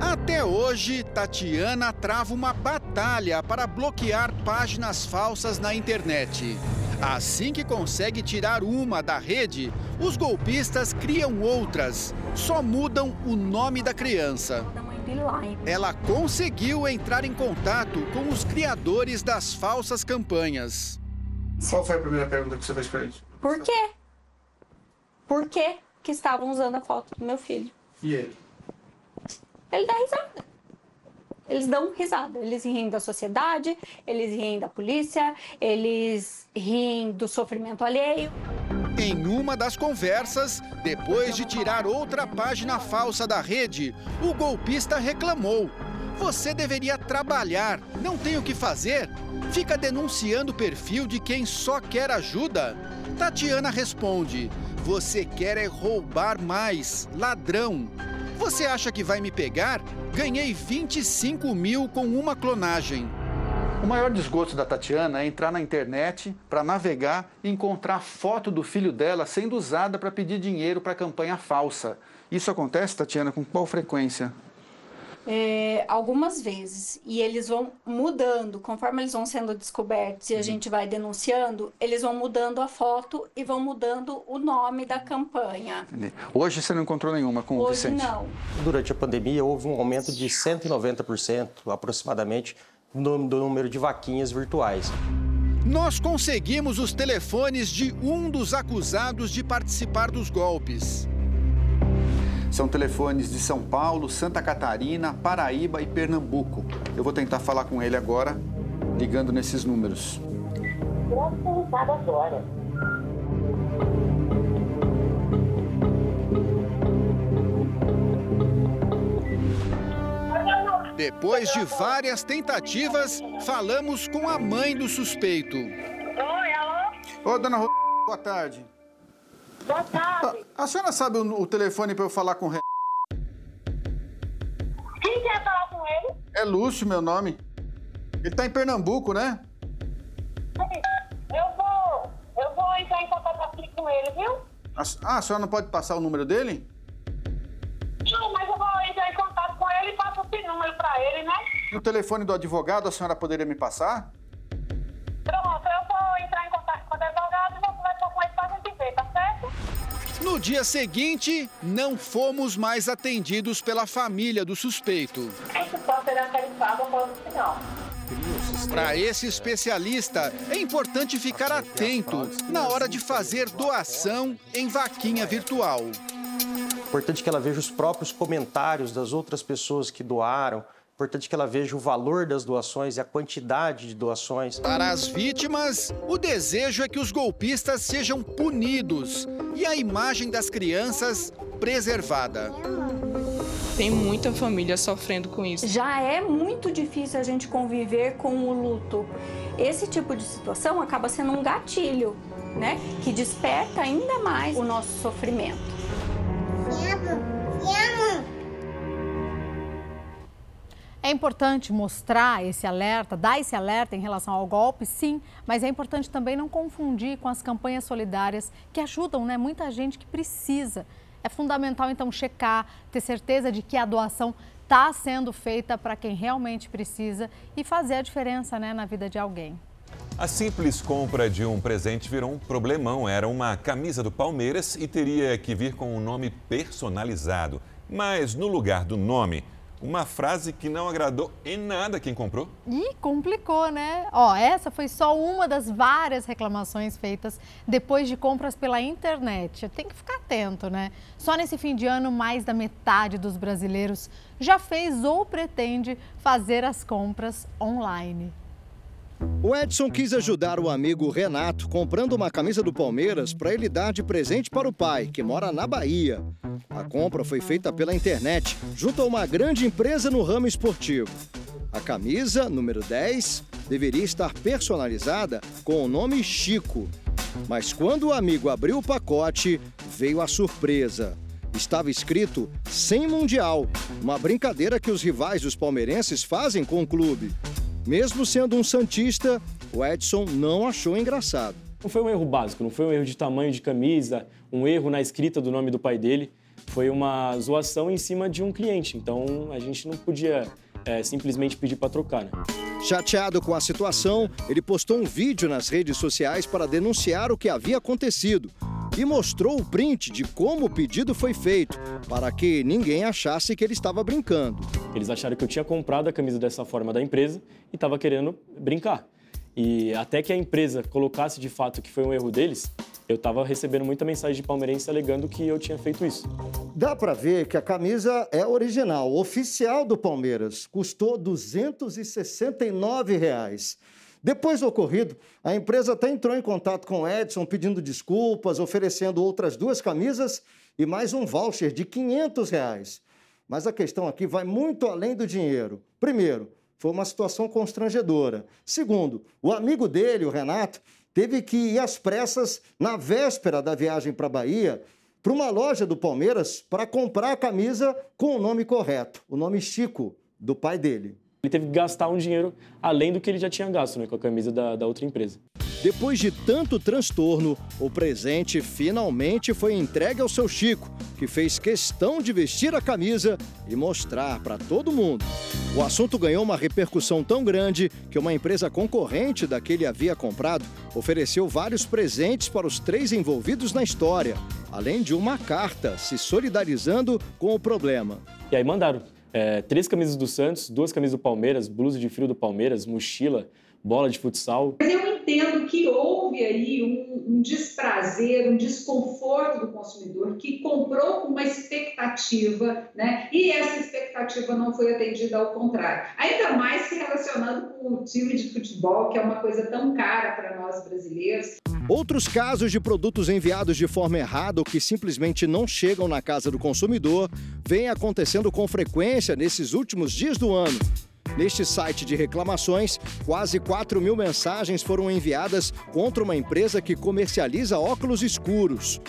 Até hoje, Tatiana trava uma batalha para bloquear páginas falsas na internet. Assim que consegue tirar uma da rede, os golpistas criam outras, só mudam o nome da criança. Ela conseguiu entrar em contato com os criadores das falsas campanhas. Qual foi a primeira pergunta que você fez pra eles? Por quê? Por que que estavam usando a foto do meu filho? E ele? Ele dá risada. Eles dão risada. Eles riem da sociedade, eles riem da polícia, eles riem do sofrimento alheio. Em uma das conversas, depois de tirar outra página falsa da rede, o golpista reclamou. Você deveria trabalhar, não tem o que fazer? Fica denunciando o perfil de quem só quer ajuda? Tatiana responde: Você quer é roubar mais, ladrão. Você acha que vai me pegar? Ganhei 25 mil com uma clonagem. O maior desgosto da Tatiana é entrar na internet para navegar e encontrar foto do filho dela sendo usada para pedir dinheiro para campanha falsa. Isso acontece, Tatiana, com qual frequência? É, algumas vezes. E eles vão mudando, conforme eles vão sendo descobertos e a gente vai denunciando, eles vão mudando a foto e vão mudando o nome da campanha. Hoje você não encontrou nenhuma com o Hoje Vicente? não. Durante a pandemia, houve um aumento de 190%, aproximadamente, no do número de vaquinhas virtuais. Nós conseguimos os telefones de um dos acusados de participar dos golpes. São telefones de São Paulo, Santa Catarina, Paraíba e Pernambuco. Eu vou tentar falar com ele agora, ligando nesses números. agora. Depois de várias tentativas, falamos com a mãe do suspeito. Oi, alô? Ô, dona Ro... boa tarde. Boa tarde. A, a senhora sabe o, o telefone para eu falar com o. Quem quer falar com ele? É Lúcio, meu nome. Ele tá em Pernambuco, né? Eu vou, eu vou entrar em contato aqui com ele, viu? Ah, a senhora não pode passar o número dele? Não, mas eu vou entrar em contato com ele e passo esse número pra ele, né? E o telefone do advogado a senhora poderia me passar? No dia seguinte, não fomos mais atendidos pela família do suspeito. Para esse especialista, é importante ficar atento na hora de fazer doação em vaquinha virtual. Importante que ela veja os próprios comentários das outras pessoas que doaram. Importante que ela veja o valor das doações e a quantidade de doações. Para as vítimas, o desejo é que os golpistas sejam punidos e a imagem das crianças preservada. Tem muita família sofrendo com isso. Já é muito difícil a gente conviver com o luto. Esse tipo de situação acaba sendo um gatilho, né? Que desperta ainda mais o nosso sofrimento. É importante mostrar esse alerta, dar esse alerta em relação ao golpe, sim, mas é importante também não confundir com as campanhas solidárias que ajudam né, muita gente que precisa. É fundamental, então, checar, ter certeza de que a doação está sendo feita para quem realmente precisa e fazer a diferença né, na vida de alguém. A simples compra de um presente virou um problemão. Era uma camisa do Palmeiras e teria que vir com um nome personalizado. Mas no lugar do nome, uma frase que não agradou em nada quem comprou. E complicou, né? Ó, essa foi só uma das várias reclamações feitas depois de compras pela internet. Tem que ficar atento, né? Só nesse fim de ano, mais da metade dos brasileiros já fez ou pretende fazer as compras online. O Edson quis ajudar o amigo Renato comprando uma camisa do Palmeiras para ele dar de presente para o pai, que mora na Bahia. A compra foi feita pela internet, junto a uma grande empresa no ramo esportivo. A camisa, número 10, deveria estar personalizada com o nome Chico. Mas quando o amigo abriu o pacote, veio a surpresa. Estava escrito sem Mundial, uma brincadeira que os rivais dos palmeirenses fazem com o clube. Mesmo sendo um Santista, o Edson não achou engraçado. Não foi um erro básico, não foi um erro de tamanho de camisa, um erro na escrita do nome do pai dele. Foi uma zoação em cima de um cliente. Então a gente não podia é, simplesmente pedir para trocar. Né? Chateado com a situação, ele postou um vídeo nas redes sociais para denunciar o que havia acontecido e mostrou o print de como o pedido foi feito, para que ninguém achasse que ele estava brincando. Eles acharam que eu tinha comprado a camisa dessa forma da empresa e estava querendo brincar. E até que a empresa colocasse de fato que foi um erro deles, eu estava recebendo muita mensagem de palmeirense alegando que eu tinha feito isso. Dá para ver que a camisa é original, oficial do Palmeiras. Custou 269 reais. Depois do ocorrido, a empresa até entrou em contato com o Edson pedindo desculpas, oferecendo outras duas camisas e mais um voucher de 500 reais. Mas a questão aqui vai muito além do dinheiro. Primeiro, foi uma situação constrangedora. Segundo, o amigo dele, o Renato, teve que ir às pressas na véspera da viagem para a Bahia para uma loja do Palmeiras para comprar a camisa com o nome correto, o nome Chico, do pai dele. Ele teve que gastar um dinheiro além do que ele já tinha gasto né, com a camisa da, da outra empresa. Depois de tanto transtorno, o presente finalmente foi entregue ao seu Chico, que fez questão de vestir a camisa e mostrar para todo mundo. O assunto ganhou uma repercussão tão grande que uma empresa concorrente da que ele havia comprado ofereceu vários presentes para os três envolvidos na história, além de uma carta se solidarizando com o problema. E aí mandaram é, três camisas do Santos, duas camisas do Palmeiras, blusa de frio do Palmeiras, mochila, bola de futsal. Mas eu entendo que houve aí um, um, desprazer, um desconforto do consumidor que comprou com uma expectativa, né? E essa expectativa não foi atendida ao contrário. Ainda mais se relacionando com o time de futebol, que é uma coisa tão cara para nós brasileiros. Outros casos de produtos enviados de forma errada ou que simplesmente não chegam na casa do consumidor vêm acontecendo com frequência nesses últimos dias do ano. Neste site de reclamações, quase 4 mil mensagens foram enviadas contra uma empresa que comercializa óculos escuros.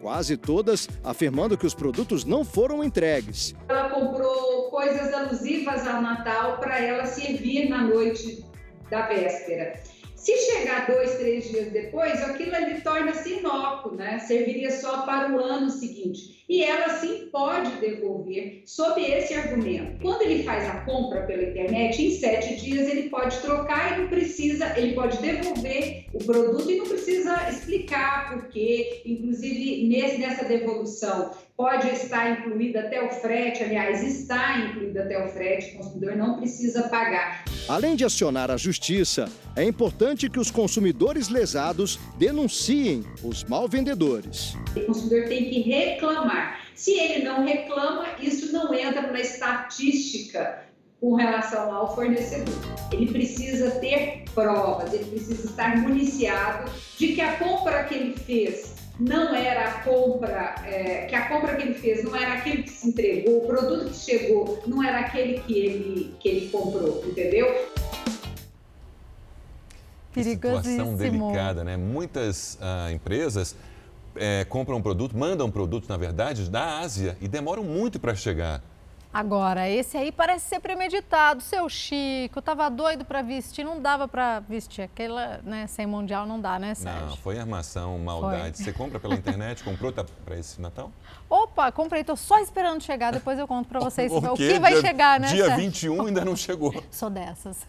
Quase todas afirmando que os produtos não foram entregues. Ela comprou coisas alusivas ao Natal para ela servir na noite da véspera. Se chegar dois, três dias depois, aquilo ali torna-se inócuo, né? Serviria só para o ano seguinte. E ela sim pode devolver sob esse argumento. Quando ele faz a compra pela internet, em sete dias ele pode trocar e não precisa, ele pode devolver o produto e não precisa explicar por quê. Inclusive, nesse, nessa devolução, pode estar incluída até o frete, aliás, está incluída até o frete, o consumidor não precisa pagar. Além de acionar a justiça, é importante que os consumidores lesados denunciem os mal vendedores. O consumidor tem que reclamar. Se ele não reclama, isso não entra na estatística com relação ao fornecedor. Ele precisa ter provas, ele precisa estar municiado de que a compra que ele fez não era a compra, é, que a compra que ele fez não era aquele que se entregou, o produto que chegou não era aquele que ele, que ele comprou, entendeu? Situação delicada, né? Muitas uh, empresas é, compram um produto, mandam produtos, na verdade, da Ásia e demoram muito para chegar. Agora, esse aí parece ser premeditado. Seu Chico, tava doido para vestir, não dava para vestir. Aquela, né, sem mundial não dá, né, Sérgio? Não, foi armação, maldade. Foi. Você compra pela internet, comprou tá para esse Natal? Opa, comprei, tô só esperando chegar, depois eu conto para vocês o, o que vai dia, chegar, né, Dia Sérgio? 21 ainda não chegou. Sou dessas.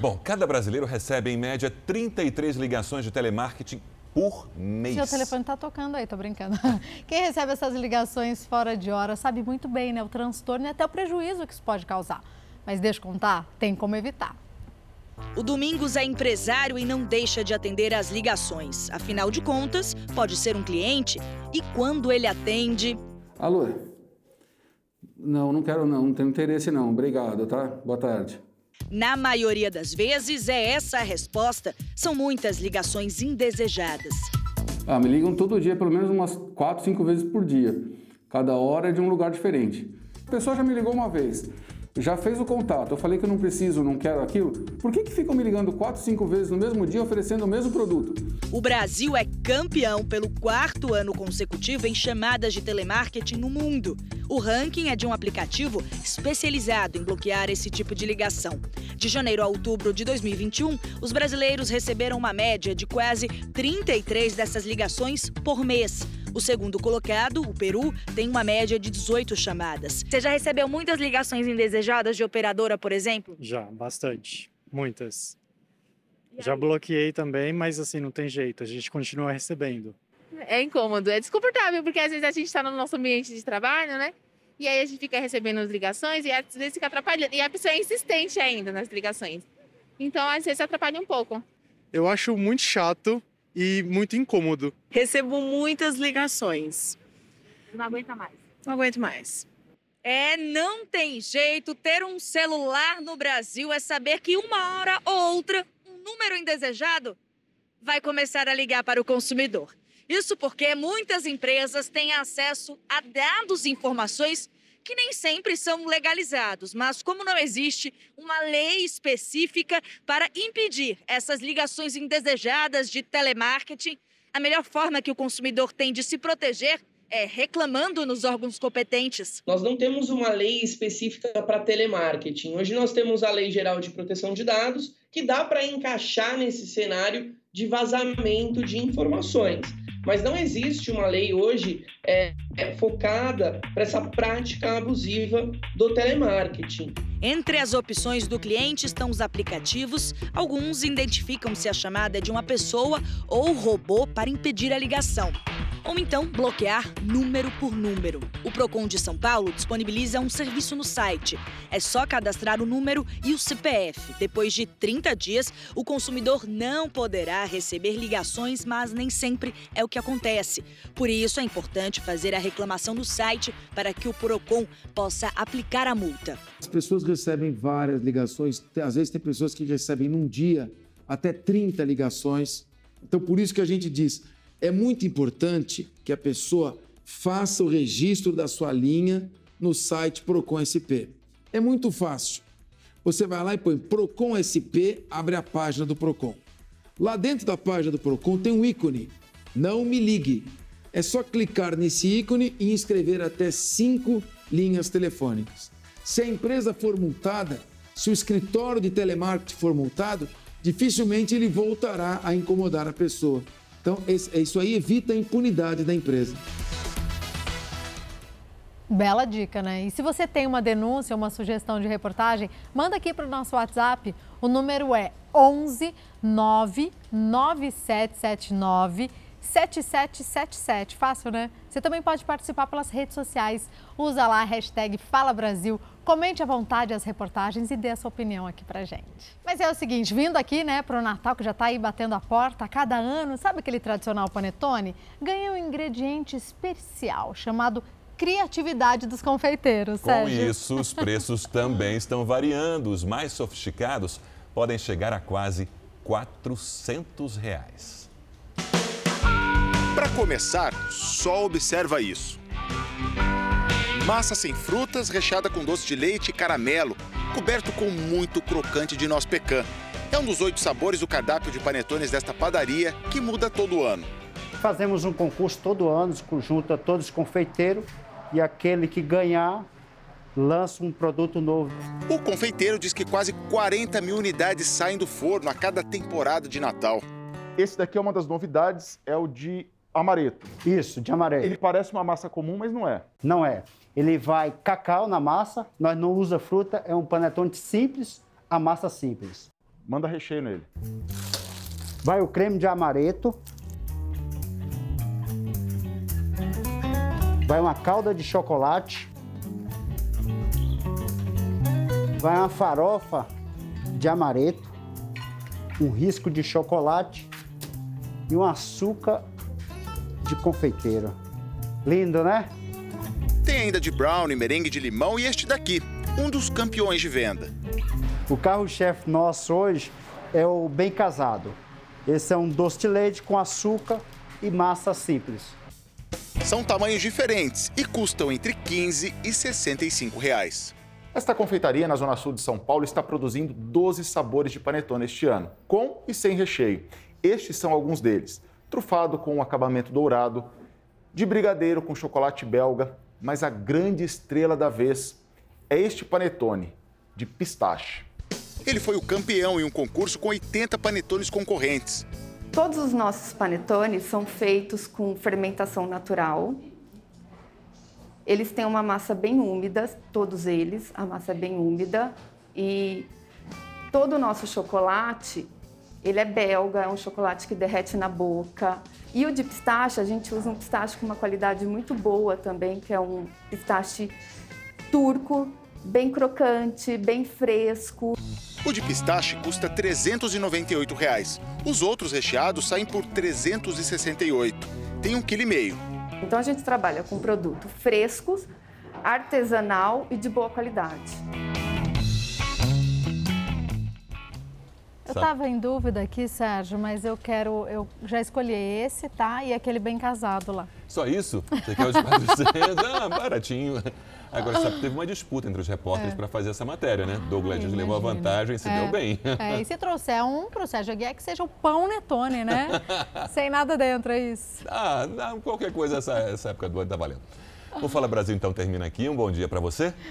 Bom, cada brasileiro recebe em média 33 ligações de telemarketing por mês. Seu telefone está tocando aí, tô brincando. Quem recebe essas ligações fora de hora sabe muito bem, né? O transtorno e até o prejuízo que isso pode causar. Mas deixa eu contar, tem como evitar. O Domingos é empresário e não deixa de atender às ligações. Afinal de contas, pode ser um cliente e quando ele atende. Alô? Não, não quero não, não tenho interesse não. Obrigado, tá? Boa tarde. Na maioria das vezes, é essa a resposta. São muitas ligações indesejadas. Ah, me ligam todo dia, pelo menos umas 4, 5 vezes por dia. Cada hora é de um lugar diferente. A pessoa já me ligou uma vez já fez o contato, eu falei que eu não preciso, não quero aquilo, por que, que ficam me ligando quatro, cinco vezes no mesmo dia oferecendo o mesmo produto? O Brasil é campeão pelo quarto ano consecutivo em chamadas de telemarketing no mundo. O ranking é de um aplicativo especializado em bloquear esse tipo de ligação. De janeiro a outubro de 2021, os brasileiros receberam uma média de quase 33 dessas ligações por mês. O segundo colocado, o Peru, tem uma média de 18 chamadas. Você já recebeu muitas ligações indesejadas de operadora, por exemplo? Já, bastante. Muitas. Já bloqueei também, mas assim, não tem jeito, a gente continua recebendo. É incômodo, é desconfortável, porque às vezes a gente está no nosso ambiente de trabalho, né? E aí a gente fica recebendo as ligações e às vezes fica atrapalhando. E a pessoa é insistente ainda nas ligações. Então, às vezes, atrapalha um pouco. Eu acho muito chato e muito incômodo. Recebo muitas ligações. Não aguenta mais. Não aguento mais. É, não tem jeito. Ter um celular no Brasil é saber que uma hora ou outra, um número indesejado vai começar a ligar para o consumidor. Isso porque muitas empresas têm acesso a dados e informações que nem sempre são legalizados, mas como não existe uma lei específica para impedir essas ligações indesejadas de telemarketing, a melhor forma que o consumidor tem de se proteger é reclamando nos órgãos competentes. Nós não temos uma lei específica para telemarketing. Hoje nós temos a Lei Geral de Proteção de Dados, que dá para encaixar nesse cenário de vazamento de informações mas não existe uma lei hoje é, é focada para essa prática abusiva do telemarketing. Entre as opções do cliente estão os aplicativos. Alguns identificam se a chamada é de uma pessoa ou robô para impedir a ligação ou então bloquear número por número. O Procon de São Paulo disponibiliza um serviço no site. É só cadastrar o número e o CPF. Depois de 30 dias, o consumidor não poderá receber ligações, mas nem sempre é o que acontece. Por isso é importante fazer a reclamação no site para que o Procon possa aplicar a multa. As pessoas recebem várias ligações, às vezes tem pessoas que recebem num dia até 30 ligações. Então por isso que a gente diz, é muito importante que a pessoa faça o registro da sua linha no site Procon SP. É muito fácil. Você vai lá e põe Procon SP, abre a página do Procon. Lá dentro da página do Procon tem um ícone. Não me ligue. É só clicar nesse ícone e inscrever até cinco linhas telefônicas. Se a empresa for multada, se o escritório de telemarketing for multado, dificilmente ele voltará a incomodar a pessoa. Então, isso aí evita a impunidade da empresa. Bela dica, né? E se você tem uma denúncia, uma sugestão de reportagem, manda aqui para o nosso WhatsApp. O número é 11 99779 7777. Fácil, né? Você também pode participar pelas redes sociais. Usa lá a hashtag Fala Brasil. Comente à vontade as reportagens e dê a sua opinião aqui pra gente. Mas é o seguinte, vindo aqui, né, pro Natal que já tá aí batendo a porta, a cada ano, sabe aquele tradicional panetone? Ganha um ingrediente especial chamado criatividade dos confeiteiros, Com Sérgio. isso, os preços também estão variando. Os mais sofisticados podem chegar a quase 400 reais. Para começar, só observa isso. Massa sem frutas, recheada com doce de leite e caramelo, coberto com muito crocante de noz pecan. É um dos oito sabores do cardápio de panetones desta padaria que muda todo ano. Fazemos um concurso todo ano, junta todos os confeiteiros e aquele que ganhar lança um produto novo. O confeiteiro diz que quase 40 mil unidades saem do forno a cada temporada de Natal. Esse daqui é uma das novidades, é o de amareto. Isso, de amareto. Ele parece uma massa comum, mas não é. Não é. Ele vai cacau na massa, nós não usa fruta, é um panetone simples, a massa simples. Manda recheio nele. Vai o creme de amareto. Vai uma calda de chocolate. Vai uma farofa de amareto, um risco de chocolate e um açúcar de confeiteiro. Lindo, né? Tem ainda de brownie, merengue de limão e este daqui, um dos campeões de venda. O carro-chefe nosso hoje é o bem casado. Esse é um doce de leite com açúcar e massa simples. São tamanhos diferentes e custam entre 15 e 65 reais. Esta confeitaria na Zona Sul de São Paulo está produzindo 12 sabores de panetone este ano, com e sem recheio. Estes são alguns deles: trufado com um acabamento dourado, de brigadeiro com chocolate belga, mas a grande estrela da vez é este panetone de pistache. Ele foi o campeão em um concurso com 80 panetones concorrentes. Todos os nossos panetones são feitos com fermentação natural. Eles têm uma massa bem úmida, todos eles, a massa é bem úmida. E todo o nosso chocolate, ele é belga, é um chocolate que derrete na boca. E o de pistache, a gente usa um pistache com uma qualidade muito boa também, que é um pistache turco, bem crocante, bem fresco. O de pistache custa 398 reais. Os outros recheados saem por R$ 368. Tem um quilo e meio. Então a gente trabalha com produto frescos, artesanal e de boa qualidade. Eu estava em dúvida aqui, Sérgio, mas eu quero. Eu já escolhi esse, tá? E aquele bem casado lá. Só isso? Você quer os 400? ah, baratinho. Agora, sabe que teve uma disputa entre os repórteres É. para fazer essa matéria, né? Douglas Dias levou a vantagem e se É. deu bem. É, e se trouxer um pro Sérgio Aguiar, que seja o pão Netone, né? Sem nada dentro, é isso. Ah, não, qualquer coisa essa, essa época do ano tá valendo. O Fala Brasil então termina aqui. Um bom dia para você.